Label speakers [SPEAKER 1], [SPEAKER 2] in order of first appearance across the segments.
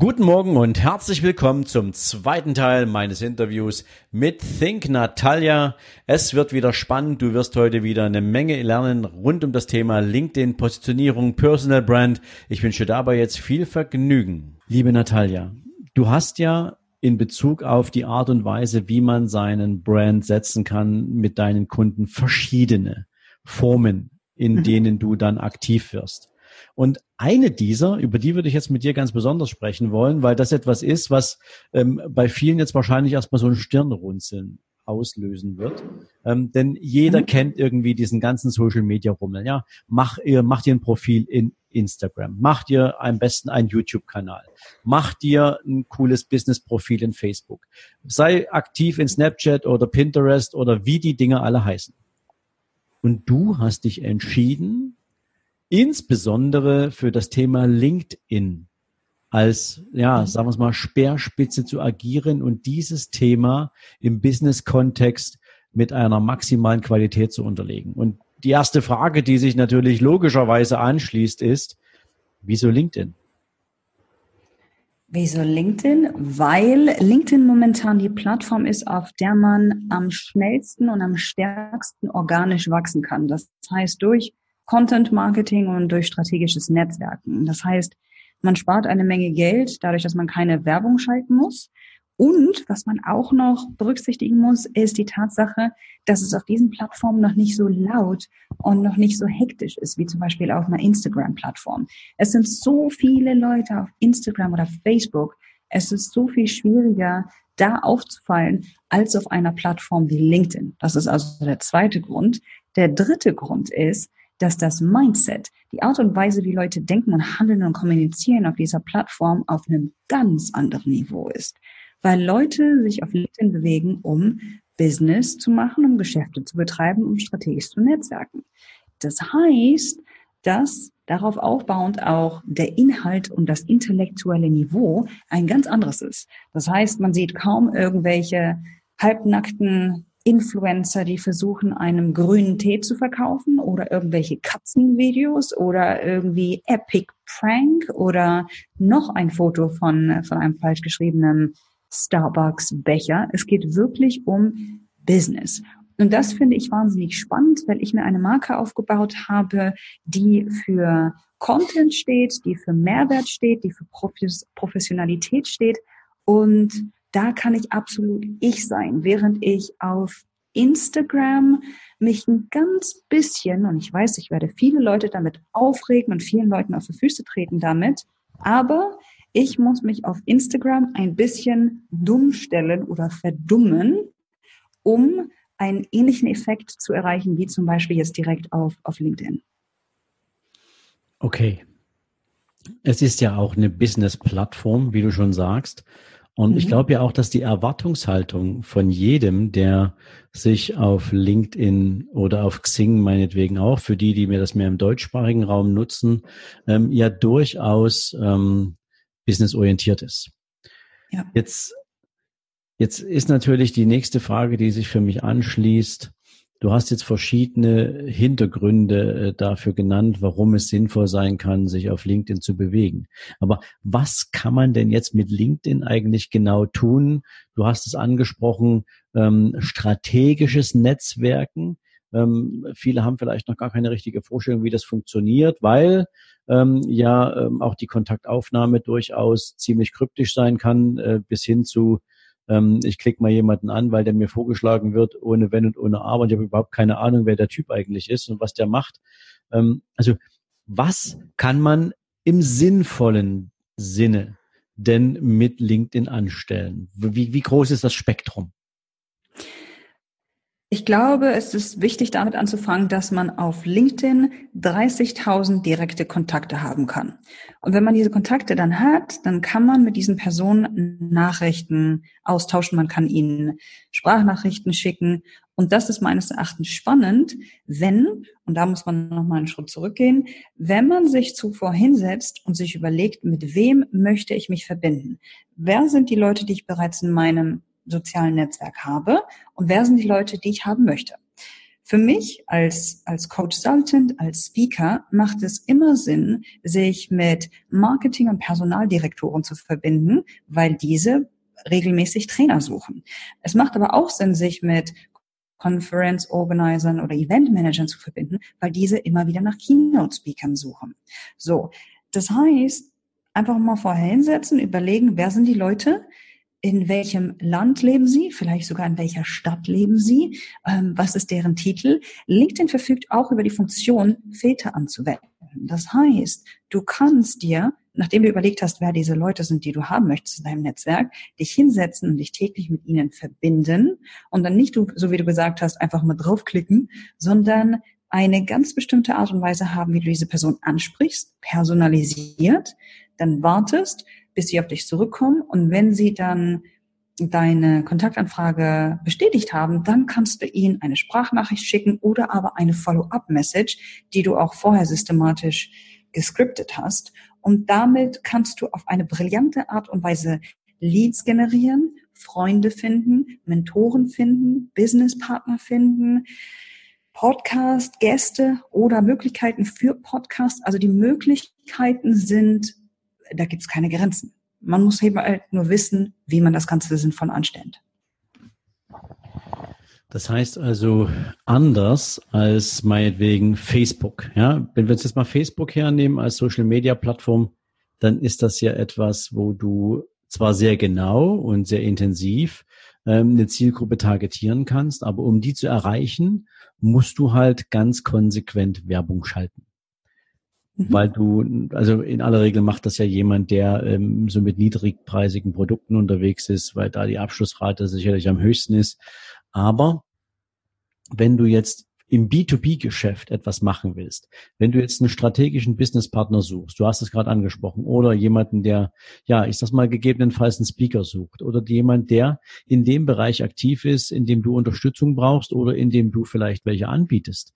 [SPEAKER 1] Guten Morgen und herzlich willkommen zum zweiten Teil meines Interviews mit Think Natalia. Es wird wieder spannend. Du wirst heute wieder eine Menge lernen rund um das Thema LinkedIn, Positionierung, Personal Brand. Ich wünsche dabei jetzt viel Vergnügen. Liebe Natalia, du hast ja in Bezug auf die Art und Weise, wie man seinen Brand setzen kann mit deinen Kunden verschiedene Formen, in denen du dann aktiv wirst. Und eine dieser, über die würde ich jetzt mit dir ganz besonders sprechen wollen, weil das etwas ist, was ähm, bei vielen jetzt wahrscheinlich erstmal so ein Stirnrunzeln auslösen wird. Ähm, denn jeder mhm. kennt irgendwie diesen ganzen Social Media Rummel. Ja, mach ihr, mach dir ein Profil in Instagram, mach dir am besten einen YouTube-Kanal, mach dir ein cooles Business-Profil in Facebook, sei aktiv in Snapchat oder Pinterest oder wie die Dinge alle heißen. Und du hast dich entschieden, insbesondere für das Thema LinkedIn als, ja, sagen wir es mal, Speerspitze zu agieren und dieses Thema im Business-Kontext mit einer maximalen Qualität zu unterlegen. Und die erste Frage, die sich natürlich logischerweise anschließt, ist, wieso LinkedIn?
[SPEAKER 2] Wieso LinkedIn? Weil LinkedIn momentan die Plattform ist, auf der man am schnellsten und am stärksten organisch wachsen kann. Das heißt, durch Content Marketing und durch strategisches Netzwerken. Das heißt, man spart eine Menge Geld dadurch, dass man keine Werbung schalten muss. Und was man auch noch berücksichtigen muss, ist die Tatsache, dass es auf diesen Plattformen noch nicht so laut und noch nicht so hektisch ist, wie zum Beispiel auf einer Instagram-Plattform. Es sind so viele Leute auf Instagram oder Facebook. Es ist so viel schwieriger, da aufzufallen, als auf einer Plattform wie LinkedIn. Das ist also der zweite Grund. Der dritte Grund ist, dass das Mindset, die Art und Weise, wie Leute denken und handeln und kommunizieren auf dieser Plattform auf einem ganz anderen Niveau ist. Weil Leute sich auf LinkedIn bewegen, um Business zu machen, um Geschäfte zu betreiben, um strategisch zu netzwerken. Das heißt, dass darauf aufbauend auch der Inhalt und das intellektuelle Niveau ein ganz anderes ist. Das heißt, man sieht kaum irgendwelche halbnackten Influencer, die versuchen, einem grünen Tee zu verkaufen oder irgendwelche Katzenvideos oder irgendwie Epic Prank oder noch ein Foto von, von einem falsch geschriebenen Starbucks-Becher. Es geht wirklich um Business. Und das finde ich wahnsinnig spannend, weil ich mir eine Marke aufgebaut habe, die für Content steht, die für Mehrwert steht, die für Professionalität steht und da kann ich absolut ich sein, während ich auf Instagram mich ein ganz bisschen, und ich weiß, ich werde viele Leute damit aufregen und vielen Leuten auf die Füße treten damit, aber ich muss mich auf Instagram ein bisschen dumm stellen oder verdummen, um einen ähnlichen Effekt zu erreichen, wie zum Beispiel jetzt direkt auf, auf LinkedIn.
[SPEAKER 1] Okay. Es ist ja auch eine Business-Plattform, wie du schon sagst. Und mhm. ich glaube ja auch, dass die Erwartungshaltung von jedem, der sich auf LinkedIn oder auf Xing meinetwegen auch, für die, die mir das mehr im deutschsprachigen Raum nutzen, ähm, ja durchaus ähm, businessorientiert ist. Ja. Jetzt, jetzt ist natürlich die nächste Frage, die sich für mich anschließt, Du hast jetzt verschiedene Hintergründe äh, dafür genannt, warum es sinnvoll sein kann, sich auf LinkedIn zu bewegen. Aber was kann man denn jetzt mit LinkedIn eigentlich genau tun? Du hast es angesprochen, ähm, strategisches Netzwerken. Ähm, viele haben vielleicht noch gar keine richtige Vorstellung, wie das funktioniert, weil ähm, ja ähm, auch die Kontaktaufnahme durchaus ziemlich kryptisch sein kann, äh, bis hin zu ähm, ich klicke mal jemanden an, weil der mir vorgeschlagen wird, ohne Wenn und ohne Aber. Und ich habe überhaupt keine Ahnung, wer der Typ eigentlich ist und was der macht. Ähm, also was kann man im sinnvollen Sinne denn mit LinkedIn anstellen? Wie, wie groß ist das Spektrum?
[SPEAKER 2] Ich glaube, es ist wichtig, damit anzufangen, dass man auf LinkedIn 30.000 direkte Kontakte haben kann. Und wenn man diese Kontakte dann hat, dann kann man mit diesen Personen Nachrichten austauschen. Man kann ihnen Sprachnachrichten schicken. Und das ist meines Erachtens spannend, wenn, und da muss man nochmal einen Schritt zurückgehen, wenn man sich zuvor hinsetzt und sich überlegt, mit wem möchte ich mich verbinden? Wer sind die Leute, die ich bereits in meinem sozialen Netzwerk habe und wer sind die Leute, die ich haben möchte. Für mich als, als Consultant, als Speaker macht es immer Sinn, sich mit Marketing- und Personaldirektoren zu verbinden, weil diese regelmäßig Trainer suchen. Es macht aber auch Sinn, sich mit Conference Organisern oder Event Managern zu verbinden, weil diese immer wieder nach Keynote Speakern suchen. So. Das heißt, einfach mal vorher hinsetzen, überlegen, wer sind die Leute, in welchem Land leben Sie, vielleicht sogar in welcher Stadt leben Sie, ähm, was ist deren Titel. LinkedIn verfügt auch über die Funktion, Filter anzuwenden. Das heißt, du kannst dir, nachdem du überlegt hast, wer diese Leute sind, die du haben möchtest in deinem Netzwerk, dich hinsetzen und dich täglich mit ihnen verbinden und dann nicht, so wie du gesagt hast, einfach mal draufklicken, sondern eine ganz bestimmte Art und Weise haben, wie du diese Person ansprichst, personalisiert, dann wartest, bis sie auf dich zurückkommen. Und wenn sie dann deine Kontaktanfrage bestätigt haben, dann kannst du ihnen eine Sprachnachricht schicken oder aber eine Follow-up-Message, die du auch vorher systematisch gescriptet hast. Und damit kannst du auf eine brillante Art und Weise Leads generieren, Freunde finden, Mentoren finden, Businesspartner finden, Podcast, Gäste oder Möglichkeiten für Podcast. Also die Möglichkeiten sind da gibt es keine Grenzen. Man muss eben halt nur wissen, wie man das Ganze sinnvoll anstellt.
[SPEAKER 1] Das heißt also anders als meinetwegen Facebook. Ja, wenn wir uns jetzt mal Facebook hernehmen als Social Media Plattform, dann ist das ja etwas, wo du zwar sehr genau und sehr intensiv ähm, eine Zielgruppe targetieren kannst, aber um die zu erreichen, musst du halt ganz konsequent Werbung schalten. Mhm. Weil du, also in aller Regel macht das ja jemand, der ähm, so mit niedrigpreisigen Produkten unterwegs ist, weil da die Abschlussrate sicherlich am höchsten ist. Aber wenn du jetzt im B2B-Geschäft etwas machen willst, wenn du jetzt einen strategischen Businesspartner suchst, du hast es gerade angesprochen, oder jemanden, der, ja, ich sag mal, gegebenenfalls einen Speaker sucht, oder jemand, der in dem Bereich aktiv ist, in dem du Unterstützung brauchst oder in dem du vielleicht welche anbietest,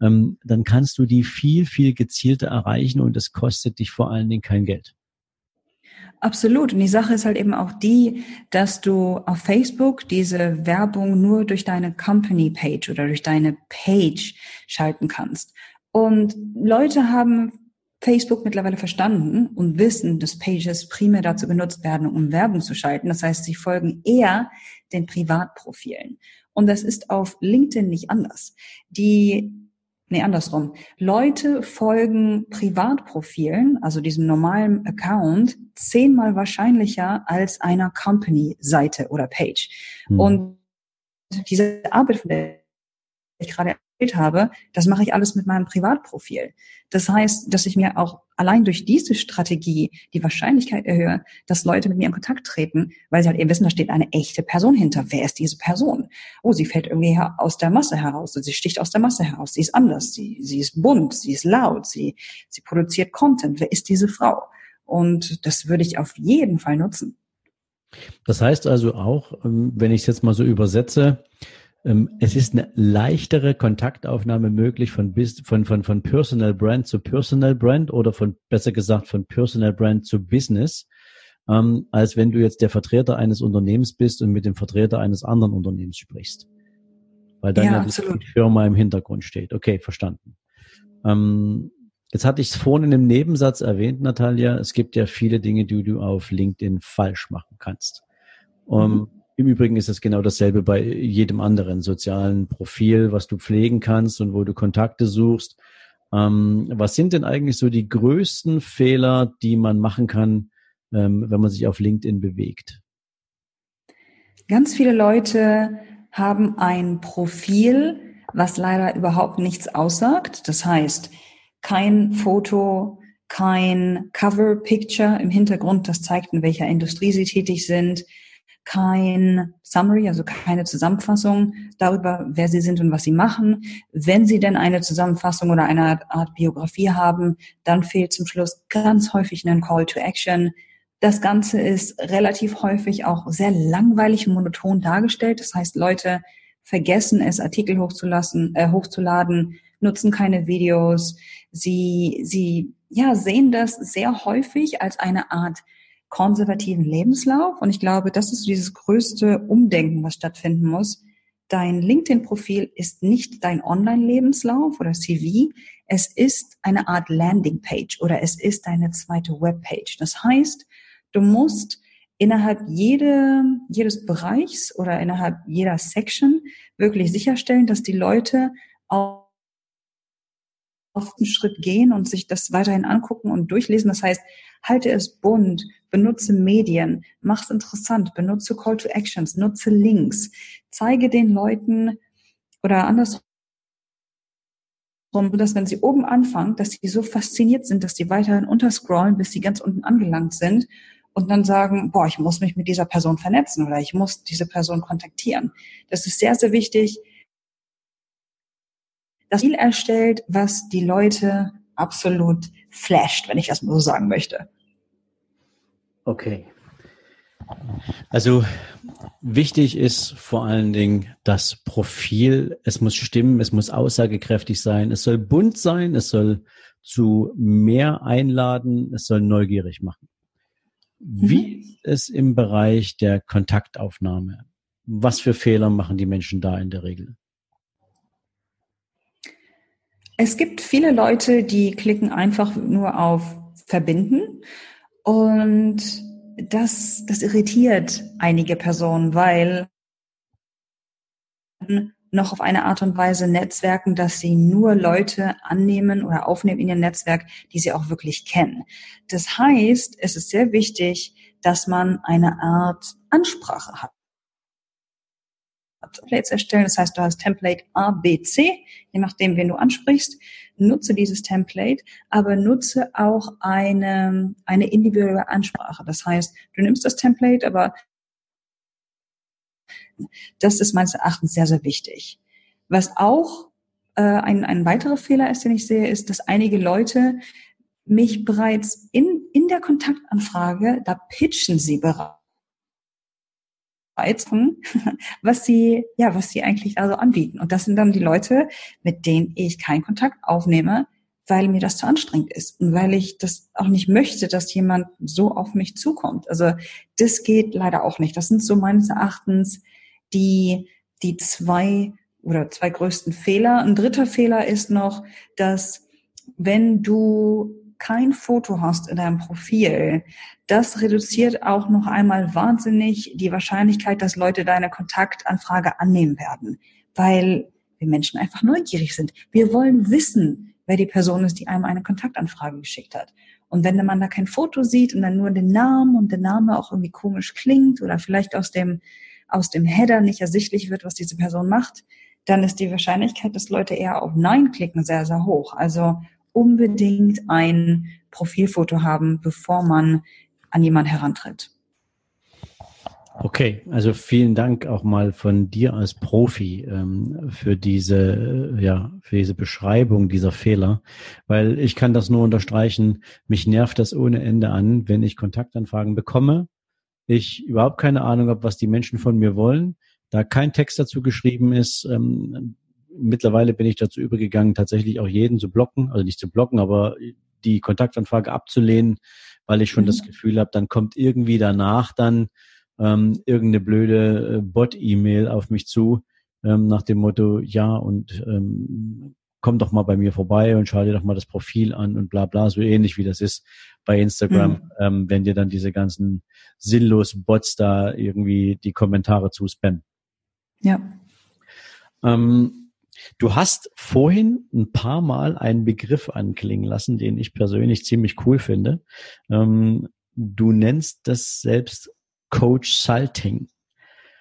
[SPEAKER 1] ähm, dann kannst du die viel, viel gezielter erreichen und es kostet dich vor allen Dingen kein Geld.
[SPEAKER 2] Absolut. Und die Sache ist halt eben auch die, dass du auf Facebook diese Werbung nur durch deine Company Page oder durch deine Page schalten kannst. Und Leute haben Facebook mittlerweile verstanden und wissen, dass Pages primär dazu genutzt werden, um Werbung zu schalten. Das heißt, sie folgen eher den Privatprofilen. Und das ist auf LinkedIn nicht anders. Die nee, andersrum. Leute folgen Privatprofilen, also diesem normalen Account, zehnmal wahrscheinlicher als einer Company-Seite oder Page. Mhm. Und diese Arbeit, von der ich gerade habe, das mache ich alles mit meinem Privatprofil. Das heißt, dass ich mir auch allein durch diese Strategie die Wahrscheinlichkeit erhöhe, dass Leute mit mir in Kontakt treten, weil sie halt eben wissen, da steht eine echte Person hinter. Wer ist diese Person? Oh, sie fällt irgendwie aus der Masse heraus, sie sticht aus der Masse heraus, sie ist anders, sie, sie ist bunt, sie ist laut, sie, sie produziert Content. Wer ist diese Frau? Und das würde ich auf jeden Fall nutzen.
[SPEAKER 1] Das heißt also auch, ähm, wenn ich es jetzt mal so übersetze, es ist eine leichtere Kontaktaufnahme möglich von, von, von, von Personal Brand zu Personal Brand oder von, besser gesagt, von Personal Brand zu Business, ähm, als wenn du jetzt der Vertreter eines Unternehmens bist und mit dem Vertreter eines anderen Unternehmens sprichst. Weil dann ja, die Firma im Hintergrund steht. Okay, verstanden. Ähm, jetzt hatte ich es vorhin in einem Nebensatz erwähnt, Natalia. Es gibt ja viele Dinge, die du auf LinkedIn falsch machen kannst. Um, mhm. Im Übrigen ist es genau dasselbe bei jedem anderen sozialen Profil, was du pflegen kannst und wo du Kontakte suchst. Ähm, was sind denn eigentlich so die größten Fehler, die man machen kann, ähm, wenn man sich auf LinkedIn bewegt?
[SPEAKER 2] Ganz viele Leute haben ein Profil, was leider überhaupt nichts aussagt. Das heißt, kein Foto, kein Cover-Picture im Hintergrund, das zeigt, in welcher Industrie sie tätig sind, kein Summary, also keine Zusammenfassung darüber, wer sie sind und was sie machen. Wenn sie denn eine Zusammenfassung oder eine Art Biografie haben, dann fehlt zum Schluss ganz häufig ein Call to Action. Das Ganze ist relativ häufig auch sehr langweilig und monoton dargestellt. Das heißt, Leute vergessen es, Artikel hochzulassen, äh, hochzuladen, nutzen keine Videos. Sie, sie, ja, sehen das sehr häufig als eine Art konservativen Lebenslauf. Und ich glaube, das ist dieses größte Umdenken, was stattfinden muss. Dein LinkedIn-Profil ist nicht dein Online-Lebenslauf oder CV. Es ist eine Art Landingpage oder es ist deine zweite Webpage. Das heißt, du musst innerhalb jede, jedes Bereichs oder innerhalb jeder Section wirklich sicherstellen, dass die Leute auf den Schritt gehen und sich das weiterhin angucken und durchlesen. Das heißt, halte es bunt, benutze Medien, mach es interessant, benutze Call to Actions, nutze Links, zeige den Leuten oder andersrum, dass wenn sie oben anfangen, dass sie so fasziniert sind, dass sie weiterhin unterscrollen, bis sie ganz unten angelangt sind und dann sagen, boah, ich muss mich mit dieser Person vernetzen oder ich muss diese Person kontaktieren. Das ist sehr, sehr wichtig. Das Ziel erstellt, was die Leute absolut flasht, wenn ich das mal so sagen möchte.
[SPEAKER 1] Okay. Also wichtig ist vor allen Dingen das Profil. Es muss stimmen, es muss aussagekräftig sein, es soll bunt sein, es soll zu mehr einladen, es soll neugierig machen. Wie mhm. ist es im Bereich der Kontaktaufnahme? Was für Fehler machen die Menschen da in der Regel?
[SPEAKER 2] Es gibt viele Leute, die klicken einfach nur auf Verbinden und das, das irritiert einige Personen, weil noch auf eine Art und Weise netzwerken, dass sie nur Leute annehmen oder aufnehmen in ihr Netzwerk, die sie auch wirklich kennen. Das heißt, es ist sehr wichtig, dass man eine Art Ansprache hat. Templates erstellen. Das heißt, du hast Template A, B, C, je nachdem, wen du ansprichst. Nutze dieses Template, aber nutze auch eine, eine individuelle Ansprache. Das heißt, du nimmst das Template, aber das ist meines Erachtens sehr, sehr wichtig. Was auch äh, ein, ein weiterer Fehler ist, den ich sehe, ist, dass einige Leute mich bereits in, in der Kontaktanfrage, da pitchen sie bereits was sie, ja, was sie eigentlich also anbieten. Und das sind dann die Leute, mit denen ich keinen Kontakt aufnehme, weil mir das zu anstrengend ist und weil ich das auch nicht möchte, dass jemand so auf mich zukommt. Also das geht leider auch nicht. Das sind so meines Erachtens die, die zwei oder zwei größten Fehler. Ein dritter Fehler ist noch, dass wenn du kein Foto hast in deinem Profil, das reduziert auch noch einmal wahnsinnig die Wahrscheinlichkeit, dass Leute deine Kontaktanfrage annehmen werden, weil wir Menschen einfach neugierig sind. Wir wollen wissen, wer die Person ist, die einem eine Kontaktanfrage geschickt hat. Und wenn man da kein Foto sieht und dann nur den Namen und der Name auch irgendwie komisch klingt oder vielleicht aus dem, aus dem Header nicht ersichtlich wird, was diese Person macht, dann ist die Wahrscheinlichkeit, dass Leute eher auf Nein klicken, sehr, sehr hoch. Also unbedingt ein Profilfoto haben, bevor man an jemanden herantritt.
[SPEAKER 1] Okay, also vielen Dank auch mal von dir als Profi ähm, für diese, äh, ja, für diese Beschreibung dieser Fehler, weil ich kann das nur unterstreichen. Mich nervt das ohne Ende an, wenn ich Kontaktanfragen bekomme. Ich überhaupt keine Ahnung habe, was die Menschen von mir wollen. Da kein Text dazu geschrieben ist, ähm, mittlerweile bin ich dazu übergegangen, tatsächlich auch jeden zu blocken, also nicht zu blocken, aber die Kontaktanfrage abzulehnen, weil ich schon mhm. das Gefühl habe, dann kommt irgendwie danach dann ähm, irgendeine blöde äh, Bot-E-Mail auf mich zu, ähm, nach dem Motto, ja, und ähm, komm doch mal bei mir vorbei und schau dir doch mal das Profil an und bla bla, so ähnlich wie das ist bei Instagram, mhm. ähm, wenn dir dann diese ganzen sinnlosen Bots da irgendwie die Kommentare zu spammen.
[SPEAKER 2] Ja.
[SPEAKER 1] Ähm, Du hast vorhin ein paar Mal einen Begriff anklingen lassen, den ich persönlich ziemlich cool finde. Ähm, du nennst das selbst Coach Salting.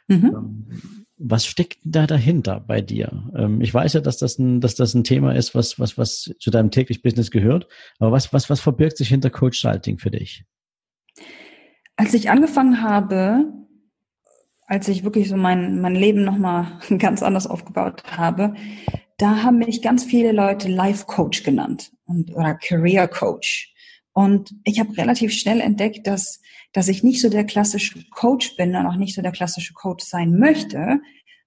[SPEAKER 1] Mhm. Ähm, was steckt da dahinter bei dir? Ähm, ich weiß ja, dass das ein, dass das ein Thema ist, was, was, was zu deinem täglichen Business gehört. Aber was, was, was verbirgt sich hinter Coach Salting für dich?
[SPEAKER 2] Als ich angefangen habe, als ich wirklich so mein, mein Leben nochmal ganz anders aufgebaut habe, da haben mich ganz viele Leute Life Coach genannt und, oder Career Coach. Und ich habe relativ schnell entdeckt, dass, dass ich nicht so der klassische Coach bin und auch nicht so der klassische Coach sein möchte,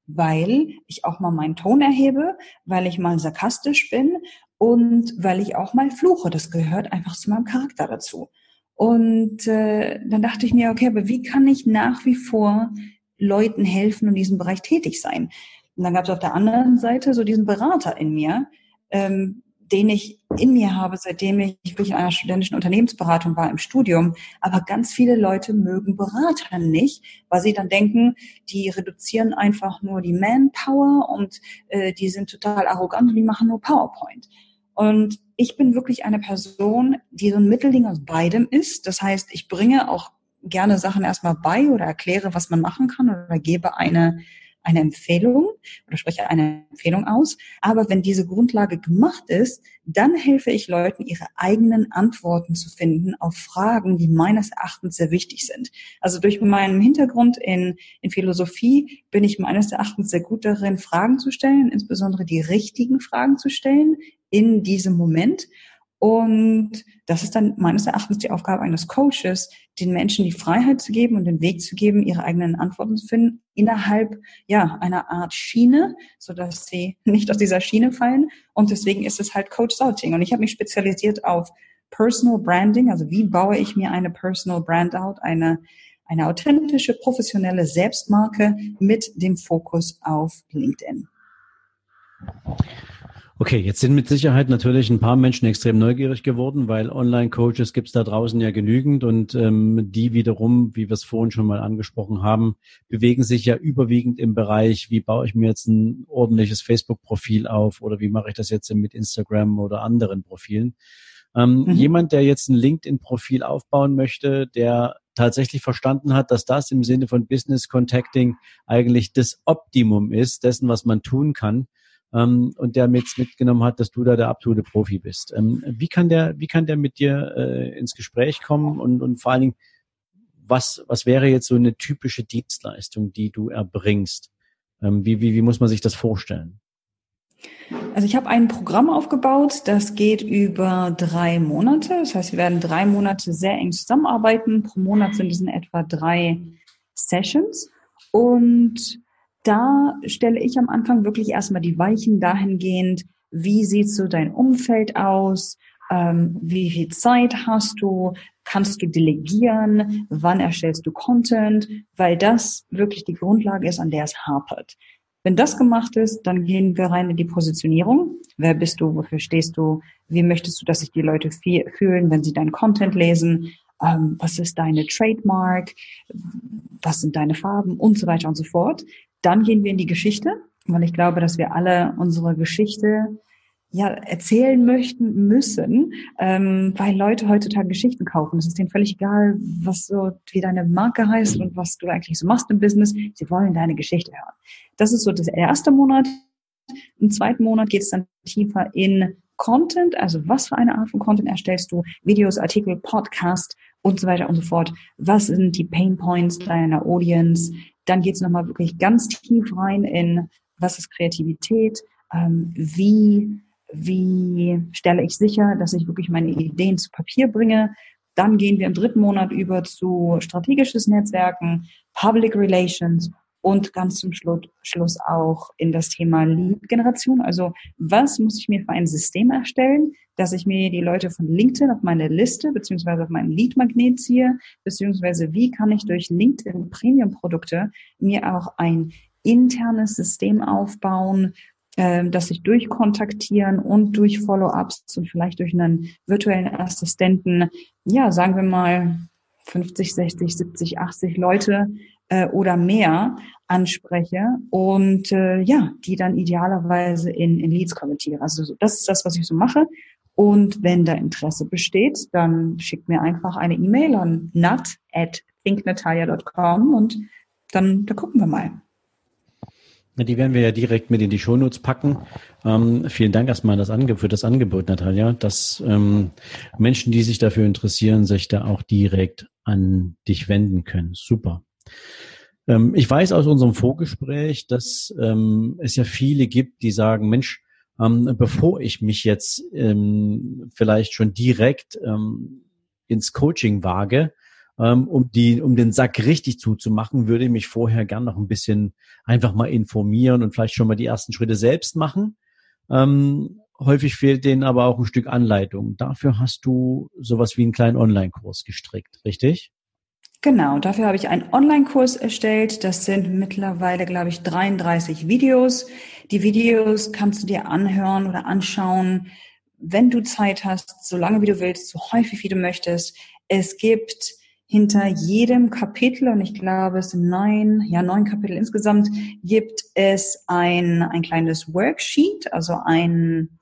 [SPEAKER 2] weil ich auch mal meinen Ton erhebe, weil ich mal sarkastisch bin und weil ich auch mal fluche. Das gehört einfach zu meinem Charakter dazu. Und äh, dann dachte ich mir, okay, aber wie kann ich nach wie vor Leuten helfen und in diesem Bereich tätig sein? Und dann gab es auf der anderen Seite so diesen Berater in mir, ähm, den ich in mir habe, seitdem ich wirklich in einer studentischen Unternehmensberatung war im Studium. Aber ganz viele Leute mögen Berater nicht, weil sie dann denken, die reduzieren einfach nur die Manpower und äh, die sind total arrogant und die machen nur PowerPoint. Und ich bin wirklich eine Person, die so ein Mittelding aus beidem ist. Das heißt, ich bringe auch gerne Sachen erstmal bei oder erkläre, was man machen kann oder gebe eine eine Empfehlung oder spreche eine Empfehlung aus. Aber wenn diese Grundlage gemacht ist, dann helfe ich Leuten, ihre eigenen Antworten zu finden auf Fragen, die meines Erachtens sehr wichtig sind. Also durch meinen Hintergrund in, in Philosophie bin ich meines Erachtens sehr gut darin, Fragen zu stellen, insbesondere die richtigen Fragen zu stellen in diesem Moment. Und das ist dann meines Erachtens die Aufgabe eines Coaches, den Menschen die Freiheit zu geben und den Weg zu geben, ihre eigenen Antworten zu finden innerhalb ja einer Art Schiene, so dass sie nicht aus dieser Schiene fallen. Und deswegen ist es halt Coach Outing. Und ich habe mich spezialisiert auf Personal Branding, also wie baue ich mir eine Personal Brand out, eine eine authentische, professionelle Selbstmarke mit dem Fokus auf LinkedIn.
[SPEAKER 1] Okay, jetzt sind mit Sicherheit natürlich ein paar Menschen extrem neugierig geworden, weil Online-Coaches gibt es da draußen ja genügend und ähm, die wiederum, wie wir es vorhin schon mal angesprochen haben, bewegen sich ja überwiegend im Bereich, wie baue ich mir jetzt ein ordentliches Facebook-Profil auf oder wie mache ich das jetzt mit Instagram oder anderen Profilen. Ähm, mhm. Jemand, der jetzt ein LinkedIn-Profil aufbauen möchte, der tatsächlich verstanden hat, dass das im Sinne von Business Contacting eigentlich das Optimum ist, dessen, was man tun kann, ähm, und der mit, mitgenommen hat, dass du da der absolute Profi bist. Ähm, wie kann der, wie kann der mit dir äh, ins Gespräch kommen und, und vor allen Dingen, was, was wäre jetzt so eine typische Dienstleistung, die du erbringst? Ähm, wie, wie, wie muss man sich das vorstellen?
[SPEAKER 2] Also ich habe ein Programm aufgebaut, das geht über drei Monate. Das heißt, wir werden drei Monate sehr eng zusammenarbeiten. Pro Monat sind es in etwa drei Sessions. Und da stelle ich am Anfang wirklich erstmal die Weichen dahingehend, wie sieht so dein Umfeld aus, ähm, wie viel Zeit hast du, kannst du delegieren, wann erstellst du Content, weil das wirklich die Grundlage ist, an der es hapert. Wenn das gemacht ist, dann gehen wir rein in die Positionierung. Wer bist du? Wofür stehst du? Wie möchtest du, dass sich die Leute fühlen, wenn sie deinen Content lesen? Ähm, was ist deine Trademark? Was sind deine Farben? Und so weiter und so fort. Dann gehen wir in die Geschichte, weil ich glaube, dass wir alle unsere Geschichte ja erzählen möchten müssen, ähm, weil Leute heutzutage Geschichten kaufen. Es ist denen völlig egal, was so wie deine Marke heißt und was du eigentlich so machst im Business. Sie wollen deine Geschichte hören. Das ist so das erste Monat. Im zweiten Monat geht es dann tiefer in Content, also was für eine Art von Content erstellst du, Videos, Artikel, Podcast und so weiter und so fort. Was sind die Pain Points deiner Audience? Dann geht es nochmal wirklich ganz tief rein in, was ist Kreativität, ähm, wie, wie stelle ich sicher, dass ich wirklich meine Ideen zu Papier bringe. Dann gehen wir im dritten Monat über zu strategisches Netzwerken, Public Relations und ganz zum Schluss auch in das Thema Lead-Generation. Also was muss ich mir für ein System erstellen, dass ich mir die Leute von LinkedIn auf meine Liste beziehungsweise auf meinen Lead-Magnet ziehe, beziehungsweise wie kann ich durch LinkedIn Premium-Produkte mir auch ein internes System aufbauen, äh, dass ich durch Kontaktieren und durch Follow-ups und vielleicht durch einen virtuellen Assistenten, ja, sagen wir mal 50, 60, 70, 80 Leute äh, oder mehr anspreche und äh, ja, die dann idealerweise in, in Leads kommentiere. Also das ist das, was ich so mache. Und wenn da Interesse besteht, dann schickt mir einfach eine E-Mail an nat at thinknatalia.com und dann da gucken wir mal.
[SPEAKER 1] Die werden wir ja direkt mit in die Shownotes packen. Ähm, vielen Dank erstmal das für das Angebot, Natalia, dass ähm, Menschen, die sich dafür interessieren, sich da auch direkt an dich wenden können. Super. Ähm, ich weiß aus unserem Vorgespräch, dass ähm, es ja viele gibt, die sagen, Mensch, ähm, bevor ich mich jetzt vielleicht schon direkt ins Coaching wage, um die, um den Sack richtig zuzumachen, würde ich mich vorher gern noch ein bisschen einfach mal informieren und vielleicht schon mal die ersten Schritte selbst machen. Ähm, häufig fehlt denen aber auch ein Stück Anleitung. Dafür hast du sowas wie einen kleinen Online-Kurs gestrickt, richtig?
[SPEAKER 2] Genau, dafür habe ich einen Online-Kurs erstellt. Das sind mittlerweile, glaube ich, 33 Videos. Die Videos kannst du dir anhören oder anschauen, wenn du Zeit hast, so lange wie du willst, so häufig wie du möchtest. Es gibt hinter jedem Kapitel, und ich glaube, es sind neun, ja, neun Kapitel insgesamt, gibt es ein, ein kleines Worksheet, also ein,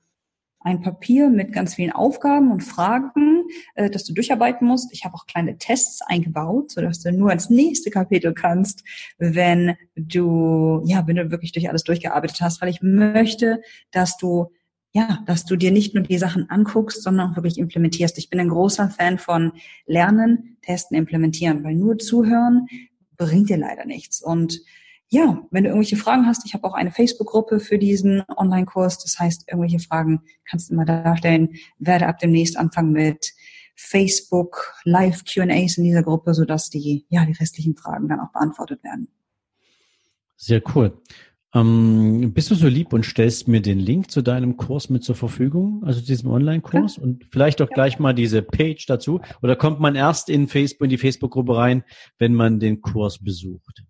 [SPEAKER 2] ein Papier mit ganz vielen Aufgaben und Fragen, äh, dass du durcharbeiten musst. Ich habe auch kleine Tests eingebaut, sodass du nur ins nächste Kapitel kannst, wenn du, ja, wenn du wirklich durch alles durchgearbeitet hast, weil ich möchte, dass du ja, dass du dir nicht nur die Sachen anguckst, sondern auch wirklich implementierst. Ich bin ein großer Fan von Lernen, Testen, Implementieren, weil nur zuhören bringt dir leider nichts. Und ja, wenn du irgendwelche Fragen hast, ich habe auch eine Facebook-Gruppe für diesen Online-Kurs. Das heißt, irgendwelche Fragen kannst du immer darstellen. Werde ab demnächst anfangen mit Facebook Live Q&As in dieser Gruppe, sodass die, ja, die restlichen Fragen dann auch beantwortet werden.
[SPEAKER 1] Sehr cool. Ähm, bist du so lieb und stellst mir den Link zu deinem Kurs mit zur Verfügung, also diesem Online-Kurs ja. und vielleicht auch ja. gleich mal diese Page dazu? Oder kommt man erst in Facebook, in die Facebook-Gruppe rein, wenn man den Kurs besucht?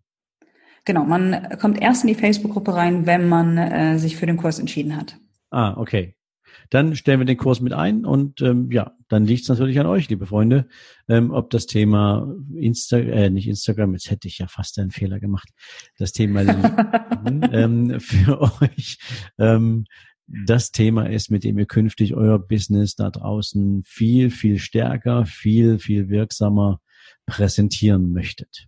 [SPEAKER 2] Genau, man kommt erst in die Facebook-Gruppe rein, wenn man äh, sich für den Kurs entschieden hat.
[SPEAKER 1] Ah, okay. Dann stellen wir den Kurs mit ein und ähm, ja, dann liegt es natürlich an euch, liebe Freunde, ähm, ob das Thema Insta, äh, nicht Instagram, jetzt hätte ich ja fast einen Fehler gemacht, das Thema ähm, für euch ähm, das Thema ist, mit dem ihr künftig euer Business da draußen viel, viel stärker, viel, viel wirksamer präsentieren möchtet.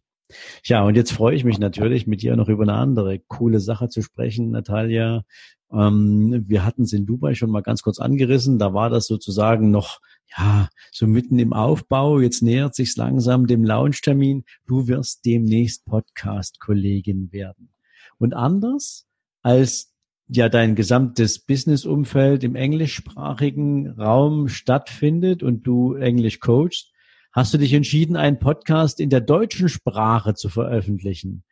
[SPEAKER 1] Ja, und jetzt freue ich mich natürlich, mit dir noch über eine andere coole Sache zu sprechen, Natalia. Ähm, wir hatten es in Dubai schon mal ganz kurz angerissen. Da war das sozusagen noch, ja, so mitten im Aufbau. Jetzt nähert sich langsam dem Launchtermin. Du wirst demnächst Podcast-Kollegin werden. Und anders als ja dein gesamtes Businessumfeld im englischsprachigen Raum stattfindet und du Englisch coachst, hast du dich entschieden, einen Podcast in der deutschen Sprache zu veröffentlichen.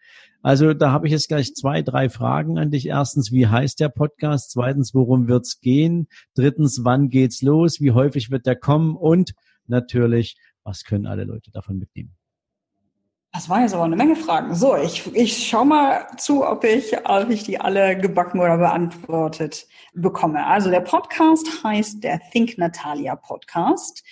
[SPEAKER 1] Also da habe ich jetzt gleich zwei, drei Fragen an dich. Erstens, wie heißt der Podcast? Zweitens, worum wird's gehen? Drittens, wann geht's los? Wie häufig wird der kommen? Und natürlich, was können alle Leute davon mitnehmen?
[SPEAKER 2] Das war jetzt aber eine Menge Fragen. So, ich, ich schau mal zu, ob ich, ob ich die alle gebacken oder beantwortet bekomme. Also der Podcast heißt der Think Natalia Podcast.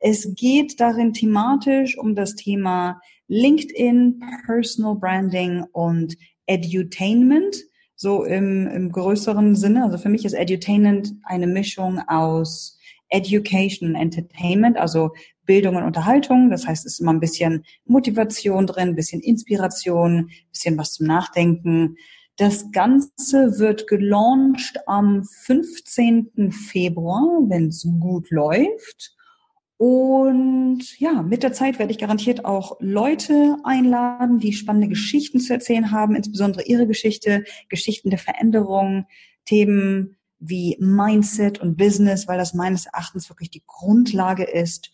[SPEAKER 2] Es geht darin thematisch um das Thema LinkedIn, Personal Branding und Edutainment, so im, im größeren Sinne. Also für mich ist Edutainment eine Mischung aus Education Entertainment, also Bildung und Unterhaltung. Das heißt, es ist immer ein bisschen Motivation drin, ein bisschen Inspiration, ein bisschen was zum Nachdenken. Das Ganze wird gelauncht am 15. Februar, wenn es gut läuft. Und ja, mit der Zeit werde ich garantiert auch Leute einladen, die spannende Geschichten zu erzählen haben, insbesondere ihre Geschichte, Geschichten der Veränderung, Themen wie Mindset und Business, weil das meines Erachtens wirklich die Grundlage ist.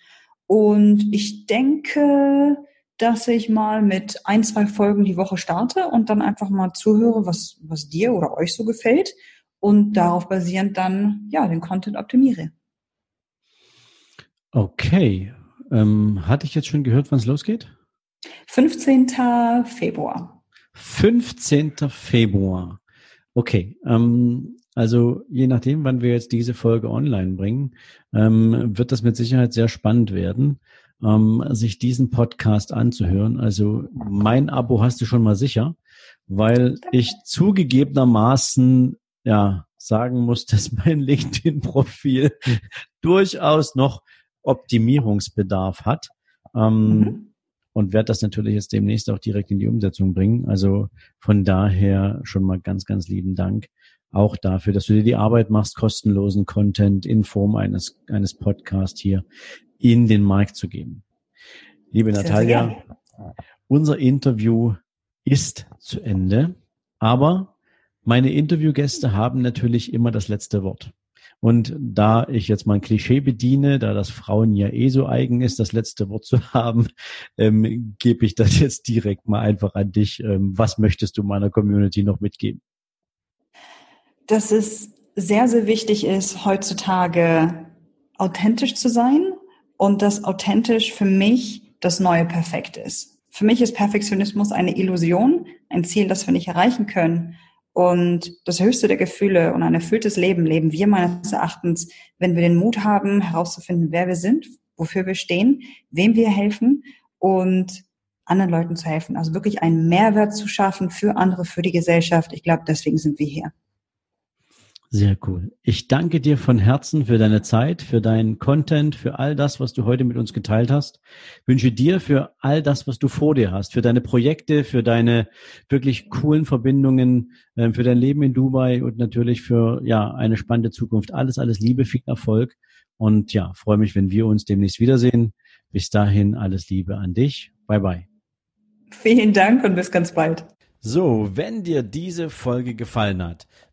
[SPEAKER 2] Und ich denke, dass ich mal mit ein, zwei Folgen die Woche starte und dann einfach mal zuhöre, was, was dir oder euch so gefällt und darauf basierend dann, ja, den Content optimiere.
[SPEAKER 1] Okay. Ähm, hatte ich jetzt schon gehört, wann es losgeht?
[SPEAKER 2] 15. Februar.
[SPEAKER 1] 15. Februar. Okay. Ähm, also je nachdem, wann wir jetzt diese Folge online bringen, ähm, wird das mit Sicherheit sehr spannend werden, ähm, sich diesen Podcast anzuhören. Also mein Abo hast du schon mal sicher, weil ich zugegebenermaßen ja sagen muss, dass mein LinkedIn-Profil durchaus noch Optimierungsbedarf hat. Ähm, mhm. Und werde das natürlich jetzt demnächst auch direkt in die Umsetzung bringen. Also von daher schon mal ganz, ganz lieben Dank auch dafür, dass du dir die Arbeit machst, kostenlosen Content in Form eines, eines Podcasts hier in den Markt zu geben. Liebe sehr, Natalia, sehr unser Interview ist zu Ende. Aber meine Interviewgäste haben natürlich immer das letzte Wort. Und da ich jetzt mal ein Klischee bediene, da das Frauen ja eh so eigen ist, das letzte Wort zu haben, ähm, gebe ich das jetzt direkt mal einfach an dich. Ähm, was möchtest du meiner Community noch mitgeben?
[SPEAKER 2] Dass es sehr, sehr wichtig ist, heutzutage authentisch zu sein und dass authentisch für mich das neue Perfekt ist. Für mich ist Perfektionismus eine Illusion, ein Ziel, das wir nicht erreichen können. Und das höchste der Gefühle und ein erfülltes Leben leben wir meines Erachtens, wenn wir den Mut haben, herauszufinden, wer wir sind, wofür wir stehen, wem wir helfen und anderen Leuten zu helfen. Also wirklich einen Mehrwert zu schaffen für andere, für die Gesellschaft. Ich glaube, deswegen sind wir hier.
[SPEAKER 1] Sehr cool. Ich danke dir von Herzen für deine Zeit, für deinen Content, für all das, was du heute mit uns geteilt hast. Ich wünsche dir für all das, was du vor dir hast, für deine Projekte, für deine wirklich coolen Verbindungen, ähm, für dein Leben in Dubai und natürlich für ja eine spannende Zukunft. Alles, alles Liebe, viel Erfolg und ja, freue mich, wenn wir uns demnächst wiedersehen. Bis dahin alles Liebe an dich. Bye bye.
[SPEAKER 2] Vielen Dank und bis ganz bald.
[SPEAKER 1] So, wenn dir diese Folge gefallen hat,